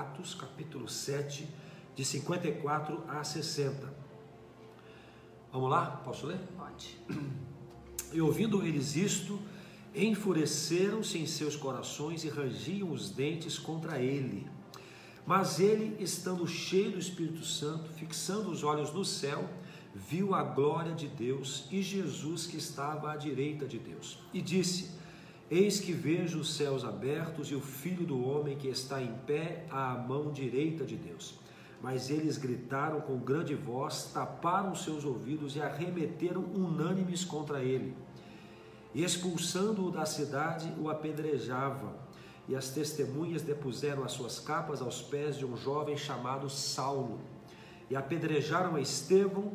Atos, capítulo 7, de 54 a 60. Vamos lá? Posso ler? Pode. E ouvindo eles isto, enfureceram-se em seus corações e rangiam os dentes contra ele. Mas ele, estando cheio do Espírito Santo, fixando os olhos no céu, viu a glória de Deus e Jesus que estava à direita de Deus. E disse: Eis que vejo os céus abertos e o filho do homem que está em pé à mão direita de Deus. Mas eles gritaram com grande voz, taparam seus ouvidos e arremeteram unânimes contra ele. E expulsando-o da cidade, o apedrejavam. E as testemunhas depuseram as suas capas aos pés de um jovem chamado Saulo. E apedrejaram a Estevão,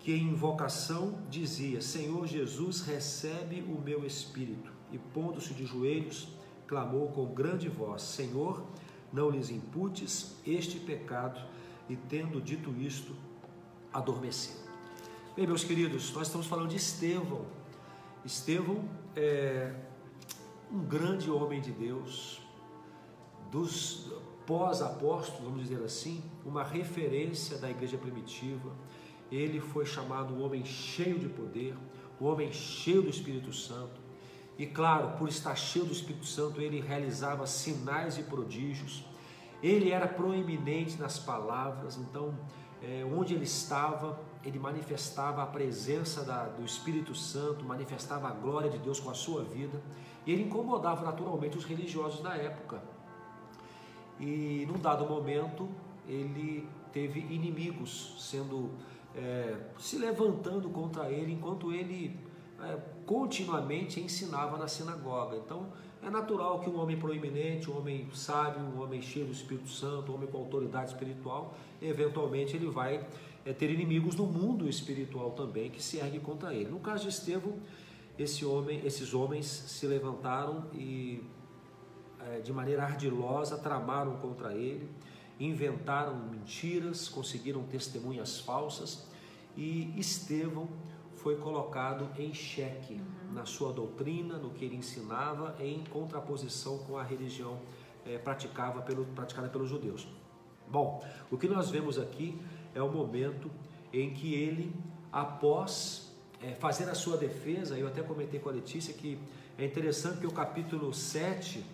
que em invocação dizia: Senhor Jesus, recebe o meu espírito. E pondo-se de joelhos, clamou com grande voz: Senhor, não lhes imputes este pecado. E tendo dito isto, adormeceu. Bem, meus queridos, nós estamos falando de Estevão. Estevão é um grande homem de Deus, dos pós-apóstolos, vamos dizer assim, uma referência da igreja primitiva ele foi chamado um homem cheio de poder, um homem cheio do Espírito Santo. E claro, por estar cheio do Espírito Santo, ele realizava sinais e prodígios. Ele era proeminente nas palavras, então, é, onde ele estava, ele manifestava a presença da, do Espírito Santo, manifestava a glória de Deus com a sua vida. E ele incomodava naturalmente os religiosos da época. E num dado momento, ele teve inimigos sendo é, se levantando contra ele, enquanto ele continuamente ensinava na sinagoga. Então, é natural que um homem proeminente, um homem sábio, um homem cheio do Espírito Santo, um homem com autoridade espiritual, eventualmente ele vai é, ter inimigos no mundo espiritual também que se erguem contra ele. No caso de Estevão, esse homem, esses homens se levantaram e é, de maneira ardilosa tramaram contra ele inventaram mentiras, conseguiram testemunhas falsas e Estevão foi colocado em xeque uhum. na sua doutrina, no que ele ensinava, em contraposição com a religião é, praticava pelo, praticada pelos judeus. Bom, o que nós vemos aqui é o momento em que ele, após é, fazer a sua defesa, eu até comentei com a Letícia que é interessante que o capítulo 7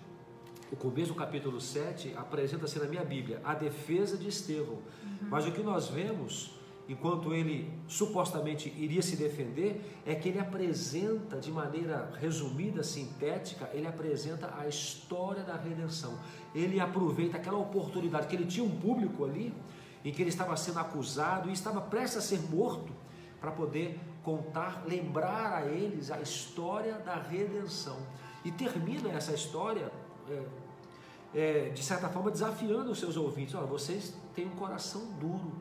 o começo do capítulo 7 apresenta-se na minha Bíblia a defesa de Estevão. Uhum. Mas o que nós vemos, enquanto ele supostamente iria se defender, é que ele apresenta de maneira resumida, sintética, ele apresenta a história da redenção. Ele aproveita aquela oportunidade que ele tinha um público ali, em que ele estava sendo acusado e estava prestes a ser morto, para poder contar, lembrar a eles a história da redenção. E termina essa história é, é, de certa forma, desafiando os seus ouvintes. Olha, vocês têm um coração duro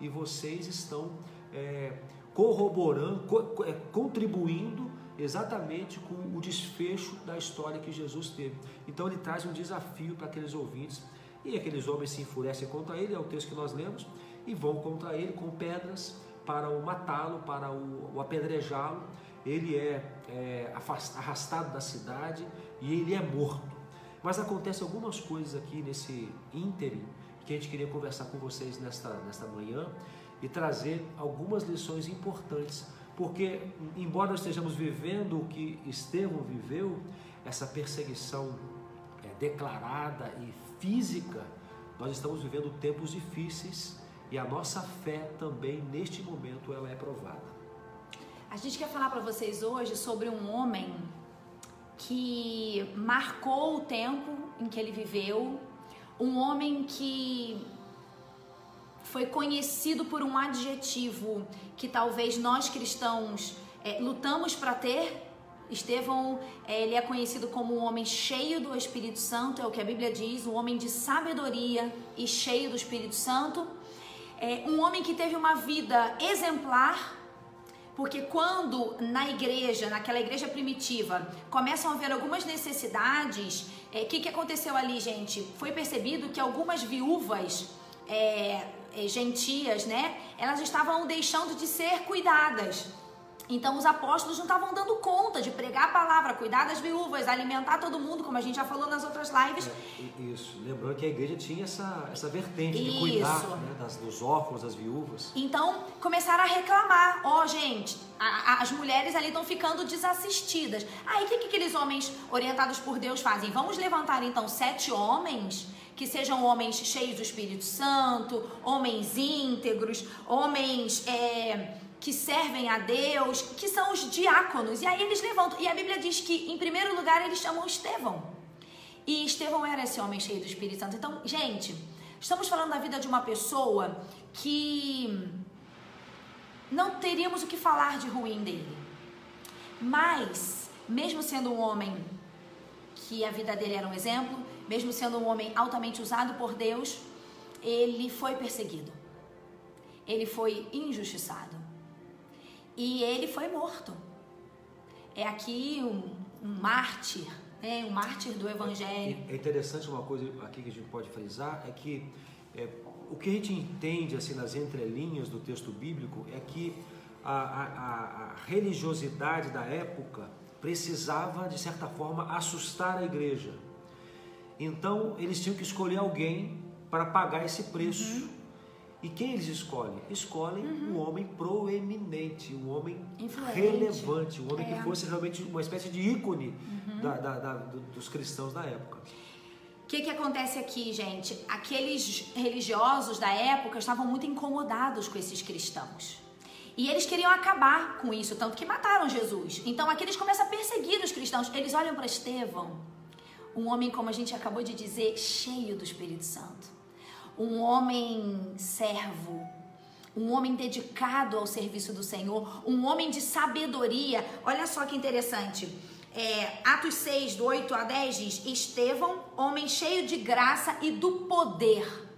e vocês estão é, corroborando, co é, contribuindo exatamente com o desfecho da história que Jesus teve. Então ele traz um desafio para aqueles ouvintes e aqueles homens se enfurecem contra ele, é o texto que nós lemos, e vão contra ele com pedras para o matá-lo, para o, o apedrejá-lo. Ele é, é arrastado da cidade e ele é morto. Mas acontece algumas coisas aqui nesse ínterim que a gente queria conversar com vocês nesta, nesta manhã e trazer algumas lições importantes, porque embora nós estejamos vivendo o que Estevão viveu, essa perseguição é, declarada e física, nós estamos vivendo tempos difíceis e a nossa fé também neste momento ela é provada. A gente quer falar para vocês hoje sobre um homem que marcou o tempo em que ele viveu, um homem que foi conhecido por um adjetivo que talvez nós cristãos é, lutamos para ter. Estevão, é, ele é conhecido como um homem cheio do Espírito Santo, é o que a Bíblia diz, um homem de sabedoria e cheio do Espírito Santo. É, um homem que teve uma vida exemplar, porque quando na igreja, naquela igreja primitiva, começam a haver algumas necessidades, o é, que, que aconteceu ali, gente? Foi percebido que algumas viúvas é, é, gentias, né? Elas estavam deixando de ser cuidadas. Então os apóstolos não estavam dando conta de pregar a palavra, cuidar das viúvas, alimentar todo mundo, como a gente já falou nas outras lives. É, isso. Lembrando que a igreja tinha essa, essa vertente de cuidar né, das, dos órfãos, das viúvas. Então começaram a reclamar: ó, oh, gente, a, a, as mulheres ali estão ficando desassistidas. Aí o que, que aqueles homens orientados por Deus fazem? Vamos levantar então sete homens que sejam homens cheios do Espírito Santo, homens íntegros, homens. É, que servem a Deus, que são os diáconos. E aí eles levantam. E a Bíblia diz que, em primeiro lugar, eles chamam Estevão. E Estevão era esse homem cheio do Espírito Santo. Então, gente, estamos falando da vida de uma pessoa que não teríamos o que falar de ruim dele. Mas, mesmo sendo um homem que a vida dele era um exemplo, mesmo sendo um homem altamente usado por Deus, ele foi perseguido. Ele foi injustiçado e ele foi morto. É aqui um, um mártir, né? um mártir do Evangelho. É interessante uma coisa aqui que a gente pode frisar, é que é, o que a gente entende assim nas entrelinhas do texto bíblico é que a, a, a religiosidade da época precisava, de certa forma, assustar a igreja. Então, eles tinham que escolher alguém para pagar esse preço. Uhum. E quem eles escolhem? Escolhem uhum. um homem proeminente, um homem Influente. relevante, um homem é. que fosse realmente uma espécie de ícone uhum. da, da, da, dos cristãos da época. O que, que acontece aqui, gente? Aqueles religiosos da época estavam muito incomodados com esses cristãos. E eles queriam acabar com isso, tanto que mataram Jesus. Então aqui eles começam a perseguir os cristãos. Eles olham para Estevão, um homem, como a gente acabou de dizer, cheio do Espírito Santo um homem servo, um homem dedicado ao serviço do Senhor, um homem de sabedoria. Olha só que interessante. É, Atos 6, do 8 a 10 diz: Estevão, homem cheio de graça e do poder.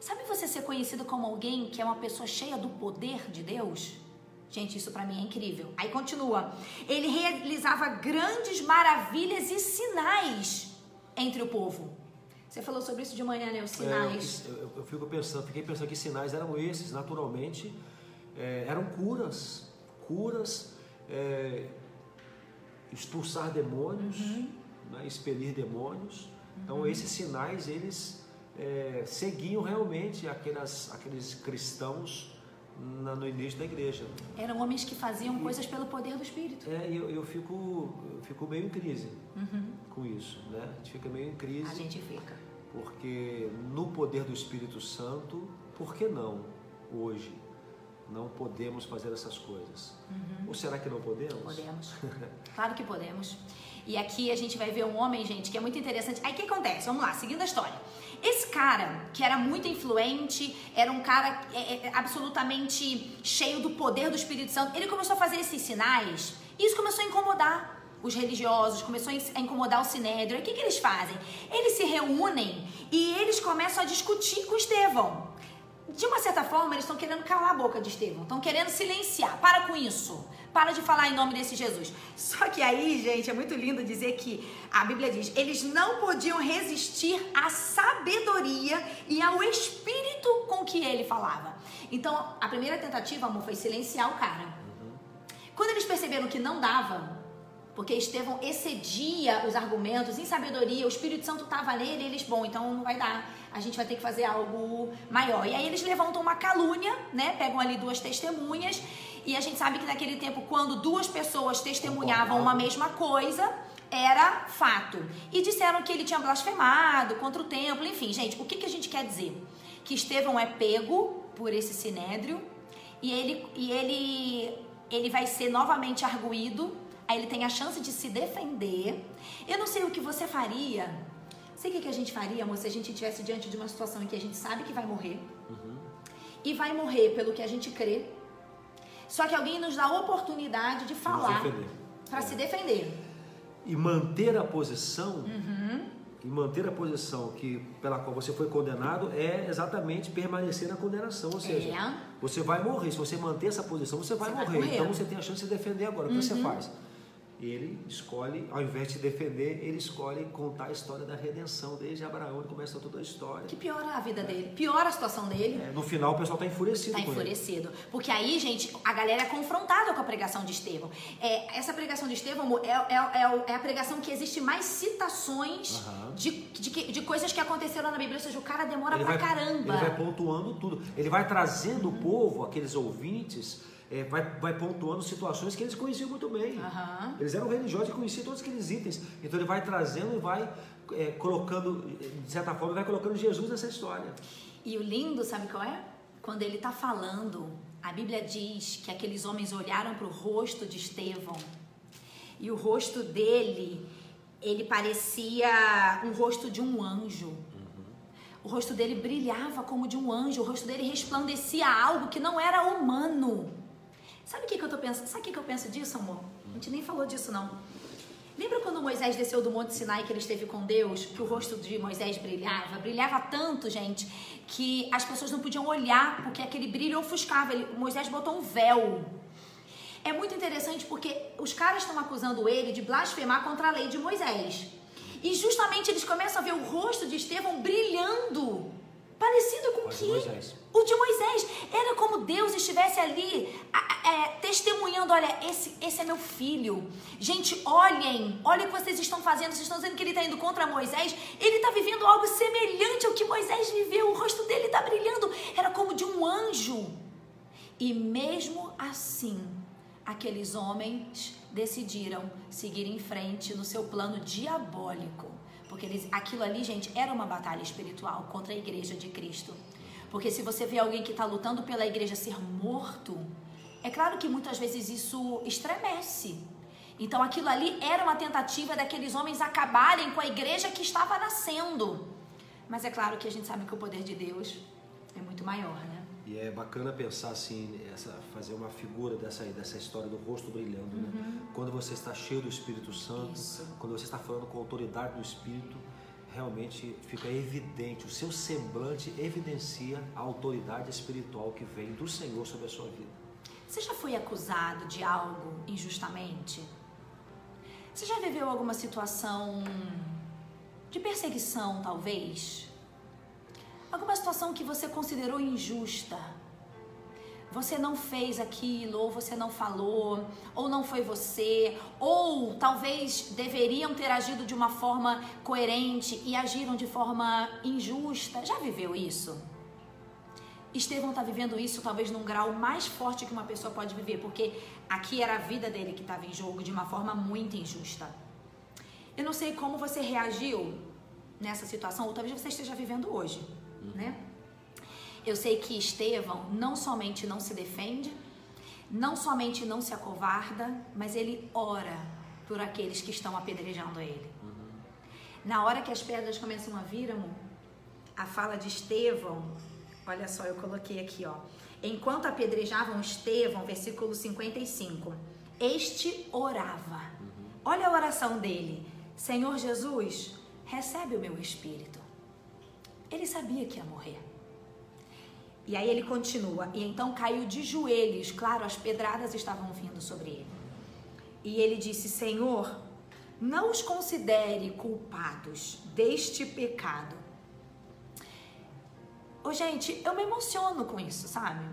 Sabe você ser conhecido como alguém que é uma pessoa cheia do poder de Deus? Gente, isso para mim é incrível. Aí continua. Ele realizava grandes maravilhas e sinais entre o povo. Você falou sobre isso de manhã, né? Os sinais. É, eu, eu, fico pensando, fiquei pensando que sinais eram esses, naturalmente, é, eram curas, curas, é, expulsar demônios, uhum. né, expelir demônios. Então, uhum. Então esses sinais eles é, seguiam realmente aquelas, aqueles cristãos na, no início da igreja. Eram homens que faziam e, coisas pelo poder do Espírito. É, eu, eu, fico, eu fico meio em crise uhum. com isso, né? A gente fica meio em crise. A gente fica. Porque no poder do Espírito Santo, por que não hoje não podemos fazer essas coisas? Uhum. Ou será que não podemos? Podemos. claro que podemos. E aqui a gente vai ver um homem, gente, que é muito interessante. Aí o que acontece? Vamos lá, seguindo a história. Esse cara, que era muito influente, era um cara é, é, absolutamente cheio do poder do Espírito Santo, ele começou a fazer esses sinais e isso começou a incomodar os religiosos, começou a incomodar o sinédrio. o que, que eles fazem? Eles se reúnem e eles começam a discutir com Estevão. De uma certa forma, eles estão querendo calar a boca de Estevão, estão querendo silenciar. Para com isso. Para de falar em nome desse Jesus. Só que aí, gente, é muito lindo dizer que a Bíblia diz: eles não podiam resistir à sabedoria e ao espírito com que ele falava. Então, a primeira tentativa, amor, foi silenciar o cara. Quando eles perceberam que não dava, porque Estevão excedia os argumentos em sabedoria, o Espírito Santo estava nele, e eles, bom, então não vai dar, a gente vai ter que fazer algo maior. E aí eles levantam uma calúnia, né? Pegam ali duas testemunhas, e a gente sabe que naquele tempo, quando duas pessoas testemunhavam uma mesma coisa, era fato. E disseram que ele tinha blasfemado contra o templo, enfim, gente, o que, que a gente quer dizer? Que Estevão é pego por esse sinédrio e ele, e ele, ele vai ser novamente arguído Aí ele tem a chance de se defender. Eu não sei o que você faria. Sei o que a gente faria, amor, se a gente estivesse diante de uma situação em que a gente sabe que vai morrer. Uhum. E vai morrer pelo que a gente crê. Só que alguém nos dá a oportunidade de falar para é. se defender. E manter a posição. Uhum. E manter a posição que, pela qual você foi condenado é exatamente permanecer na condenação. Ou seja, é. você vai morrer. Se você manter essa posição, você vai, você morrer. vai morrer. Então você tem a chance de se defender agora. O que uhum. você faz? Ele escolhe, ao invés de defender, ele escolhe contar a história da redenção. Desde Abraão ele começa toda a história. Que piora a vida dele, piora a situação dele. É, no final o pessoal está enfurecido. Está enfurecido. Ele. Porque aí, gente, a galera é confrontada com a pregação de Estevão. É, essa pregação de Estevão é, é, é, é a pregação que existe mais citações uhum. de, de, de, coisas que aconteceram na Bíblia. Ou seja, o cara demora ele pra vai, caramba. Ele vai pontuando tudo. Ele vai trazendo uhum. o povo, aqueles ouvintes é, vai, vai pontuando situações que eles conheciam muito bem. Uhum. Eles eram religiosos e conheciam todos aqueles itens. Então ele vai trazendo e vai é, colocando, de certa forma, vai colocando Jesus nessa história. E o lindo, sabe qual é? Quando ele está falando, a Bíblia diz que aqueles homens olharam para o rosto de Estevão e o rosto dele, ele parecia um rosto de um anjo. O rosto dele brilhava como de um anjo, o rosto dele resplandecia algo que não era humano. Sabe o que, que eu tô pensando? Sabe o que, que eu penso disso, amor? A gente nem falou disso, não. Lembra quando Moisés desceu do Monte Sinai que ele esteve com Deus? Que o rosto de Moisés brilhava? Brilhava tanto, gente, que as pessoas não podiam olhar porque aquele brilho ofuscava. Ele, Moisés botou um véu. É muito interessante porque os caras estão acusando ele de blasfemar contra a lei de Moisés. E justamente eles começam a ver o rosto de Estevão brilhando. Parecido com o que? O de Moisés. Era como Deus estivesse ali é, testemunhando: olha, esse, esse é meu filho. Gente, olhem, olhem o que vocês estão fazendo. Vocês estão dizendo que ele está indo contra Moisés. Ele está vivendo algo semelhante ao que Moisés viveu. O rosto dele está brilhando. Era como de um anjo. E mesmo assim, aqueles homens decidiram seguir em frente no seu plano diabólico. Porque eles, aquilo ali, gente, era uma batalha espiritual contra a igreja de Cristo. Porque se você vê alguém que está lutando pela igreja ser morto, é claro que muitas vezes isso estremece. Então aquilo ali era uma tentativa daqueles homens acabarem com a igreja que estava nascendo. Mas é claro que a gente sabe que o poder de Deus é muito maior, né? E é bacana pensar assim, essa, fazer uma figura dessa, dessa história do rosto brilhando, né? uhum. né? Quando você está cheio do Espírito Santo, Isso. quando você está falando com a autoridade do Espírito, realmente fica evidente, o seu semblante evidencia a autoridade espiritual que vem do Senhor sobre a sua vida. Você já foi acusado de algo injustamente? Você já viveu alguma situação de perseguição, talvez? Alguma situação que você considerou injusta. Você não fez aquilo, ou você não falou, ou não foi você, ou talvez deveriam ter agido de uma forma coerente e agiram de forma injusta. Já viveu isso? Estevão está vivendo isso talvez num grau mais forte que uma pessoa pode viver, porque aqui era a vida dele que estava em jogo de uma forma muito injusta. Eu não sei como você reagiu nessa situação, ou talvez você esteja vivendo hoje né? Eu sei que Estevão não somente não se defende, não somente não se acovarda, mas ele ora por aqueles que estão apedrejando ele. Uhum. Na hora que as pedras começam a vir, amor, a fala de Estevão, olha só, eu coloquei aqui, ó. Enquanto apedrejavam Estevão, versículo 55, este orava. Uhum. Olha a oração dele. Senhor Jesus, recebe o meu espírito. Ele sabia que ia morrer. E aí ele continua, e então caiu de joelhos, claro, as pedradas estavam vindo sobre ele. E ele disse: Senhor, não os considere culpados deste pecado. Ô, gente, eu me emociono com isso, sabe?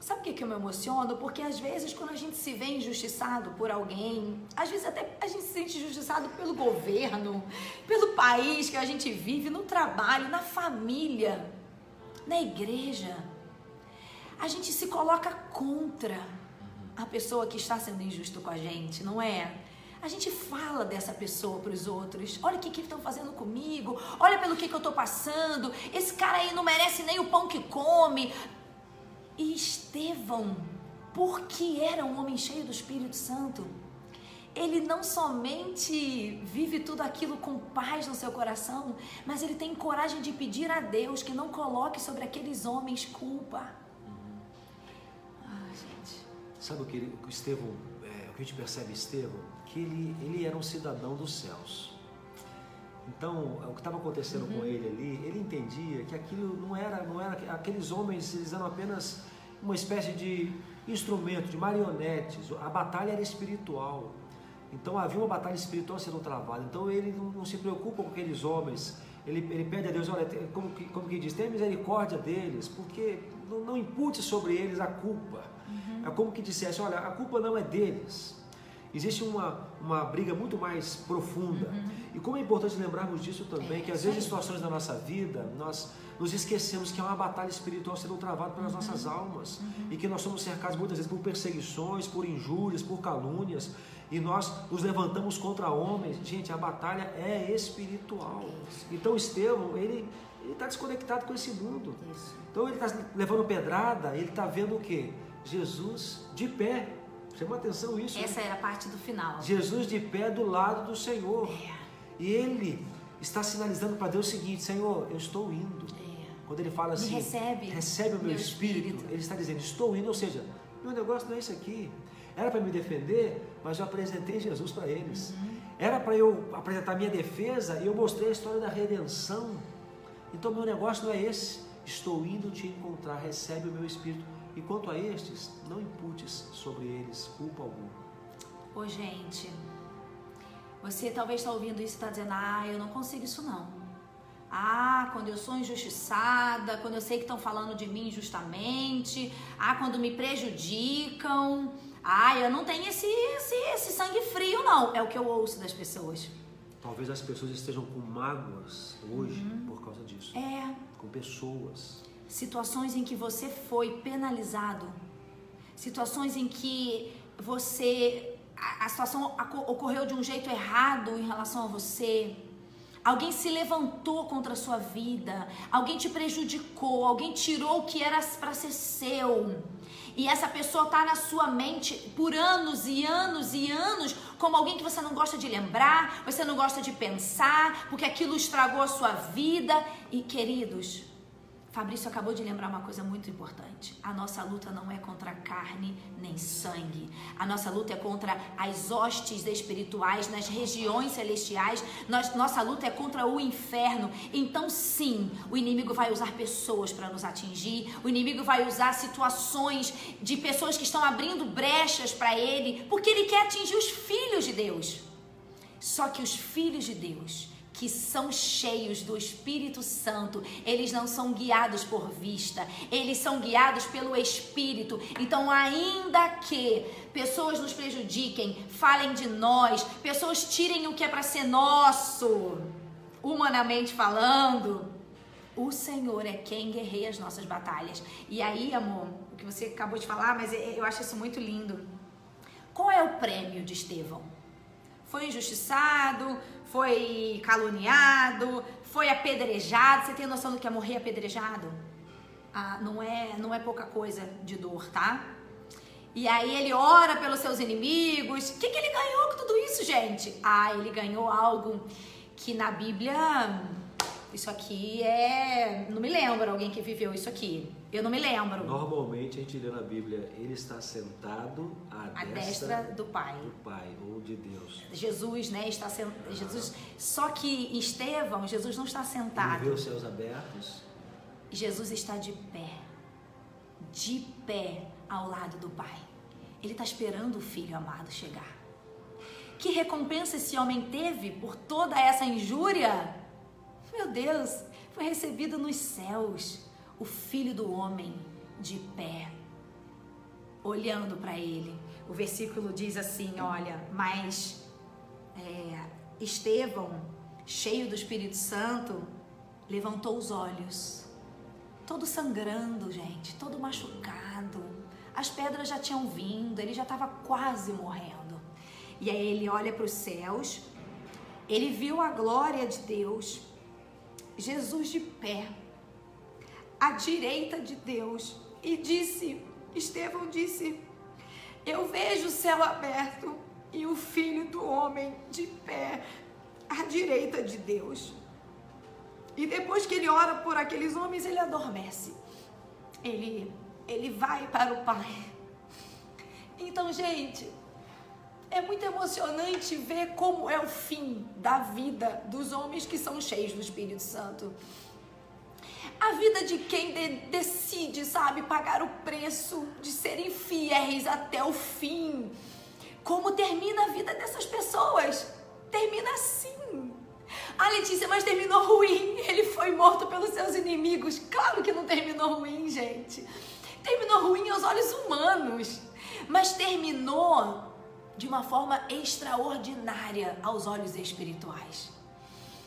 Sabe o que, que eu me emociono? Porque às vezes, quando a gente se vê injustiçado por alguém, às vezes até a gente se sente injustiçado pelo governo, pelo país que a gente vive, no trabalho, na família, na igreja, a gente se coloca contra a pessoa que está sendo injusto com a gente, não é? A gente fala dessa pessoa para os outros. Olha o que, que estão fazendo comigo. Olha pelo que, que eu estou passando. Esse cara aí não merece nem o pão que come. E Estevão, porque era um homem cheio do Espírito Santo, ele não somente vive tudo aquilo com paz no seu coração, mas ele tem coragem de pedir a Deus que não coloque sobre aqueles homens culpa. Ah, gente. Sabe o que o Estevão, é, o que a gente percebe Estevão? Que ele, ele era um cidadão dos céus. Então, o que estava acontecendo uhum. com ele ali, ele entendia que aquilo não era, não era aqueles homens, eles eram apenas uma espécie de instrumento, de marionetes. A batalha era espiritual. Então havia uma batalha espiritual sendo travada. Então ele não, não se preocupa com aqueles homens. Ele, ele pede a Deus, olha, como que, como que diz, tenha misericórdia deles, porque não, não impute sobre eles a culpa. Uhum. É como que dissesse, olha, a culpa não é deles. Existe uma, uma briga muito mais profunda. Uhum. E como é importante lembrarmos disso também, é, que às vezes em situações da nossa vida, nós nos esquecemos que é uma batalha espiritual sendo travada pelas uhum. nossas almas. Uhum. E que nós somos cercados muitas vezes por perseguições, por injúrias, por calúnias. E nós nos levantamos contra homens. Gente, a batalha é espiritual. Então Estevão, ele está desconectado com esse mundo. Isso. Então ele está levando pedrada, ele está vendo o que? Jesus de pé. Chama atenção isso. Essa era a parte do final. Jesus de pé do lado do Senhor. É. E ele está sinalizando para Deus o seguinte: Senhor, eu estou indo. Quando ele fala assim, recebe, recebe o meu, meu espírito, espírito, ele está dizendo, estou indo, ou seja, meu negócio não é isso aqui. Era para me defender, mas eu apresentei Jesus para eles. Uhum. Era para eu apresentar minha defesa e eu mostrei a história da redenção. Então meu negócio não é esse. Estou indo te encontrar, recebe o meu espírito. E quanto a estes, não imputes sobre eles culpa alguma. Ô gente, você talvez está ouvindo isso e está dizendo, ah, eu não consigo isso não. Ah, quando eu sou injustiçada, quando eu sei que estão falando de mim injustamente. Ah, quando me prejudicam. Ah, eu não tenho esse, esse, esse sangue frio, não. É o que eu ouço das pessoas. Talvez as pessoas estejam com mágoas hoje uhum. por causa disso. É. Com pessoas. Situações em que você foi penalizado. Situações em que você. A, a situação ocorreu de um jeito errado em relação a você Alguém se levantou contra a sua vida, alguém te prejudicou, alguém tirou o que era para ser seu. E essa pessoa está na sua mente por anos e anos e anos, como alguém que você não gosta de lembrar, você não gosta de pensar, porque aquilo estragou a sua vida. E queridos, Fabrício acabou de lembrar uma coisa muito importante. A nossa luta não é contra carne nem sangue. A nossa luta é contra as hostes espirituais nas regiões celestiais. nossa luta é contra o inferno. Então, sim, o inimigo vai usar pessoas para nos atingir. O inimigo vai usar situações de pessoas que estão abrindo brechas para ele, porque ele quer atingir os filhos de Deus. Só que os filhos de Deus que são cheios do Espírito Santo, eles não são guiados por vista, eles são guiados pelo Espírito. Então, ainda que pessoas nos prejudiquem, falem de nós, pessoas tirem o que é para ser nosso, humanamente falando, o Senhor é quem guerreia as nossas batalhas. E aí, amor, o que você acabou de falar, mas eu acho isso muito lindo. Qual é o prêmio de Estevão? Foi injustiçado, foi caluniado, foi apedrejado. Você tem noção do que é morrer apedrejado? Ah, não é, não é pouca coisa de dor, tá? E aí ele ora pelos seus inimigos. O que, que ele ganhou com tudo isso, gente? Ah, ele ganhou algo que na Bíblia isso aqui é. Não me lembro alguém que viveu isso aqui. Eu não me lembro. Normalmente a gente lê na Bíblia, ele está sentado à, à destra, destra, do Pai. Do Pai ou de Deus. Jesus, né, está sentado. Jesus, só que Estevão, Jesus não está sentado. Ele vê os céus abertos. Jesus está de pé. De pé ao lado do Pai. Ele está esperando o filho amado chegar. Que recompensa esse homem teve por toda essa injúria? Meu Deus, foi recebido nos céus o filho do homem de pé, olhando para ele. O versículo diz assim: Olha, mas é, Estevão, cheio do Espírito Santo, levantou os olhos, todo sangrando, gente, todo machucado. As pedras já tinham vindo, ele já estava quase morrendo. E aí ele olha para os céus, ele viu a glória de Deus Jesus de pé, à direita de Deus, e disse: Estevão disse: Eu vejo o céu aberto e o filho do homem de pé, à direita de Deus. E depois que ele ora por aqueles homens, ele adormece. Ele, ele vai para o Pai. Então, gente, é muito emocionante ver como é o fim da vida dos homens que são cheios do Espírito Santo. A vida de quem de decide, sabe, pagar o preço de serem fiéis até o fim Como termina a vida dessas pessoas? Termina assim. Ah, Letícia, mas terminou ruim. Ele foi morto pelos seus inimigos. Claro que não terminou ruim, gente. Terminou ruim aos olhos humanos, mas terminou de uma forma extraordinária aos olhos espirituais.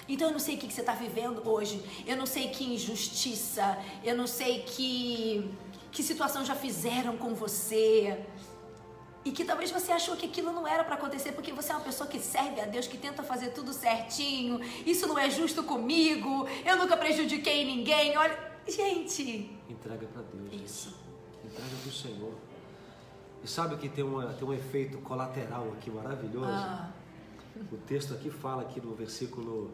Então eu não sei o que você está vivendo hoje, eu não sei que injustiça, eu não sei que, que situação já fizeram com você. E que talvez você achou que aquilo não era para acontecer porque você é uma pessoa que serve a Deus, que tenta fazer tudo certinho. Isso não é justo comigo. Eu nunca prejudiquei ninguém. Olha, gente. Entrega para Deus. Isso. Entrega para o Senhor. E sabe que tem, uma, tem um efeito colateral aqui maravilhoso? Ah. O texto aqui fala aqui no versículo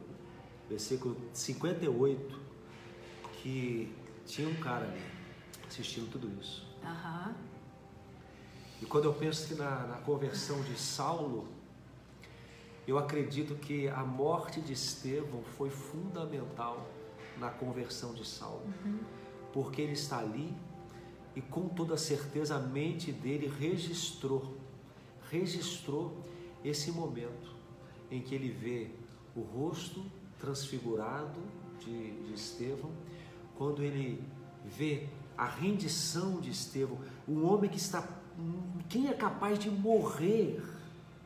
versículo 58, que tinha um cara ali assistindo tudo isso. Uhum. E quando eu penso na, na conversão de Saulo, eu acredito que a morte de Estevão foi fundamental na conversão de Saulo, uhum. porque ele está ali e com toda certeza a mente dele registrou, registrou esse momento em que ele vê o rosto transfigurado de, de Estevão, quando ele vê a rendição de Estevão, um homem que está. Quem é capaz de morrer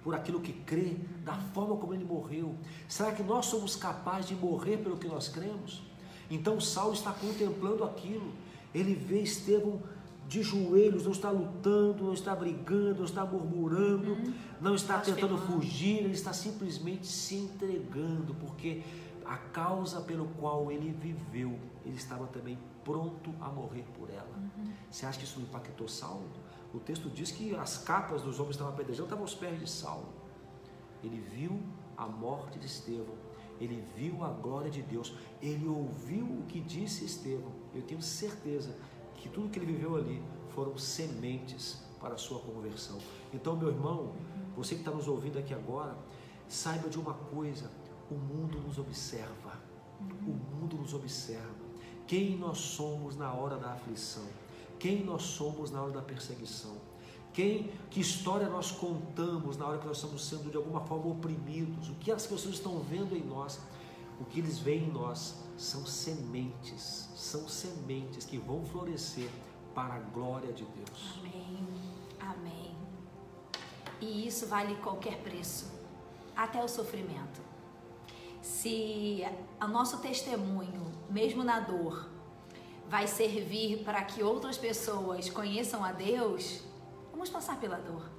por aquilo que crê, da forma como ele morreu? Será que nós somos capazes de morrer pelo que nós cremos? Então Saulo está contemplando aquilo. Ele vê Estevão de joelhos, não está lutando, não está brigando, não está murmurando, uhum. não está tentando fugir, ele está simplesmente se entregando, porque a causa pelo qual ele viveu, ele estava também pronto a morrer por ela. Uhum. Você acha que isso impactou Saulo? O texto diz que as capas dos homens que estavam apedrejando estavam aos pés de Saulo. Ele viu a morte de Estevão, ele viu a glória de Deus, ele ouviu o que disse Estevão. Eu tenho certeza que tudo que ele viveu ali foram sementes para a sua conversão. Então, meu irmão, você que está nos ouvindo aqui agora, saiba de uma coisa: o mundo nos observa. O mundo nos observa. Quem nós somos na hora da aflição? Quem nós somos na hora da perseguição? Quem, que história nós contamos na hora que nós estamos sendo de alguma forma oprimidos? O que as pessoas estão vendo em nós? O que eles veem em nós são sementes, são sementes que vão florescer para a glória de Deus. Amém. Amém. E isso vale qualquer preço, até o sofrimento se o nosso testemunho, mesmo na dor, vai servir para que outras pessoas conheçam a Deus, vamos passar pela dor.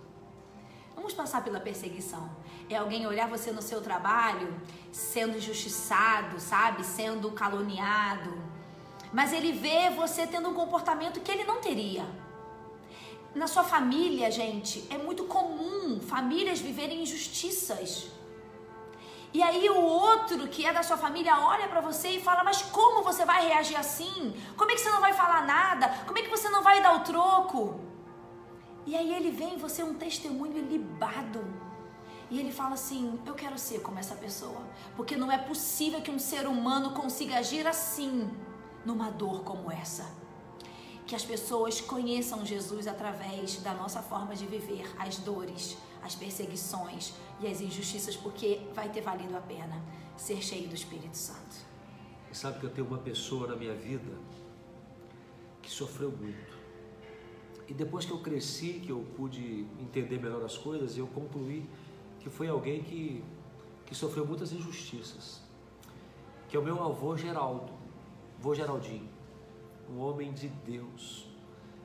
Vamos passar pela perseguição. É alguém olhar você no seu trabalho sendo injustiçado, sabe? Sendo caluniado. Mas ele vê você tendo um comportamento que ele não teria. Na sua família, gente, é muito comum famílias viverem injustiças. E aí o outro que é da sua família olha para você e fala: "Mas como você vai reagir assim? Como é que você não vai falar nada? Como é que você não vai dar o troco?" E aí ele vem você um testemunho ilibado. E ele fala assim: "Eu quero ser como essa pessoa, porque não é possível que um ser humano consiga agir assim numa dor como essa." Que as pessoas conheçam Jesus através da nossa forma de viver as dores, as perseguições, e as injustiças, porque vai ter valido a pena ser cheio do Espírito Santo. E sabe que eu tenho uma pessoa na minha vida que sofreu muito. E depois que eu cresci, que eu pude entender melhor as coisas, eu concluí que foi alguém que, que sofreu muitas injustiças. Que é o meu avô Geraldo, avô Geraldinho, um homem de Deus.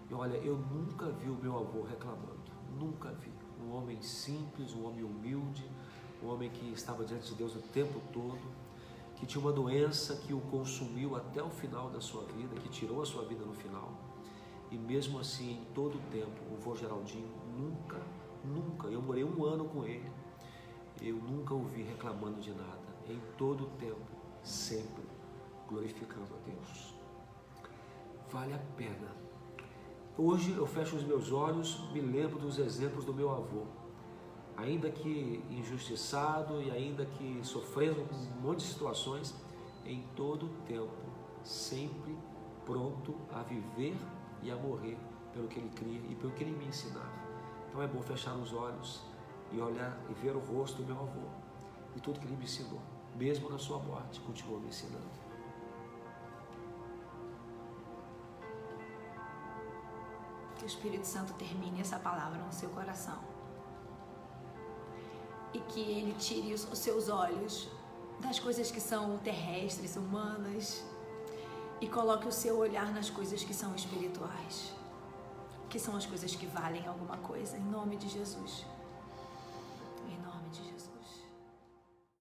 E olha, eu nunca vi o meu avô reclamando, nunca vi um homem simples, um homem humilde, um homem que estava diante de Deus o tempo todo, que tinha uma doença que o consumiu até o final da sua vida, que tirou a sua vida no final. E mesmo assim, em todo o tempo, o vô Geraldinho nunca, nunca, eu morei um ano com ele, eu nunca ouvi reclamando de nada. Em todo o tempo, sempre glorificando a Deus. Vale a pena Hoje eu fecho os meus olhos, me lembro dos exemplos do meu avô. Ainda que injustiçado e ainda que sofrendo um monte de situações, em todo o tempo, sempre pronto a viver e a morrer pelo que ele cria e pelo que ele me ensinava. Então é bom fechar os olhos e olhar e ver o rosto do meu avô e tudo que ele me ensinou, mesmo na sua morte, continuou me ensinando. Que o Espírito Santo termine essa palavra no seu coração. E que ele tire os seus olhos das coisas que são terrestres, humanas, e coloque o seu olhar nas coisas que são espirituais, que são as coisas que valem alguma coisa, em nome de Jesus.